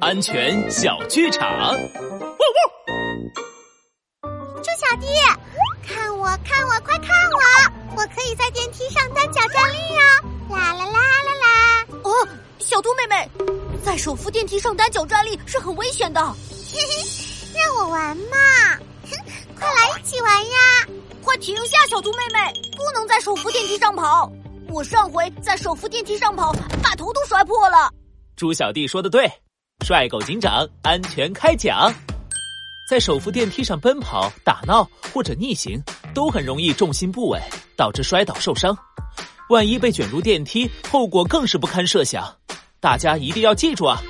安全小剧场。汪汪！猪小弟，看我，看我，快看我！我可以在电梯上单脚站立哦！啦啦啦啦啦！哦，小兔妹妹，在手扶电梯上单脚站立是很危险的。嘿嘿，让我玩嘛！哼，快来一起玩呀！快停下，小兔妹妹，不能在手扶电梯上跑。我上回在手扶电梯上跑，把头都摔破了。猪小弟说的对，帅狗警长安全开讲。在手扶电梯上奔跑、打闹或者逆行，都很容易重心不稳，导致摔倒受伤。万一被卷入电梯，后果更是不堪设想。大家一定要记住啊！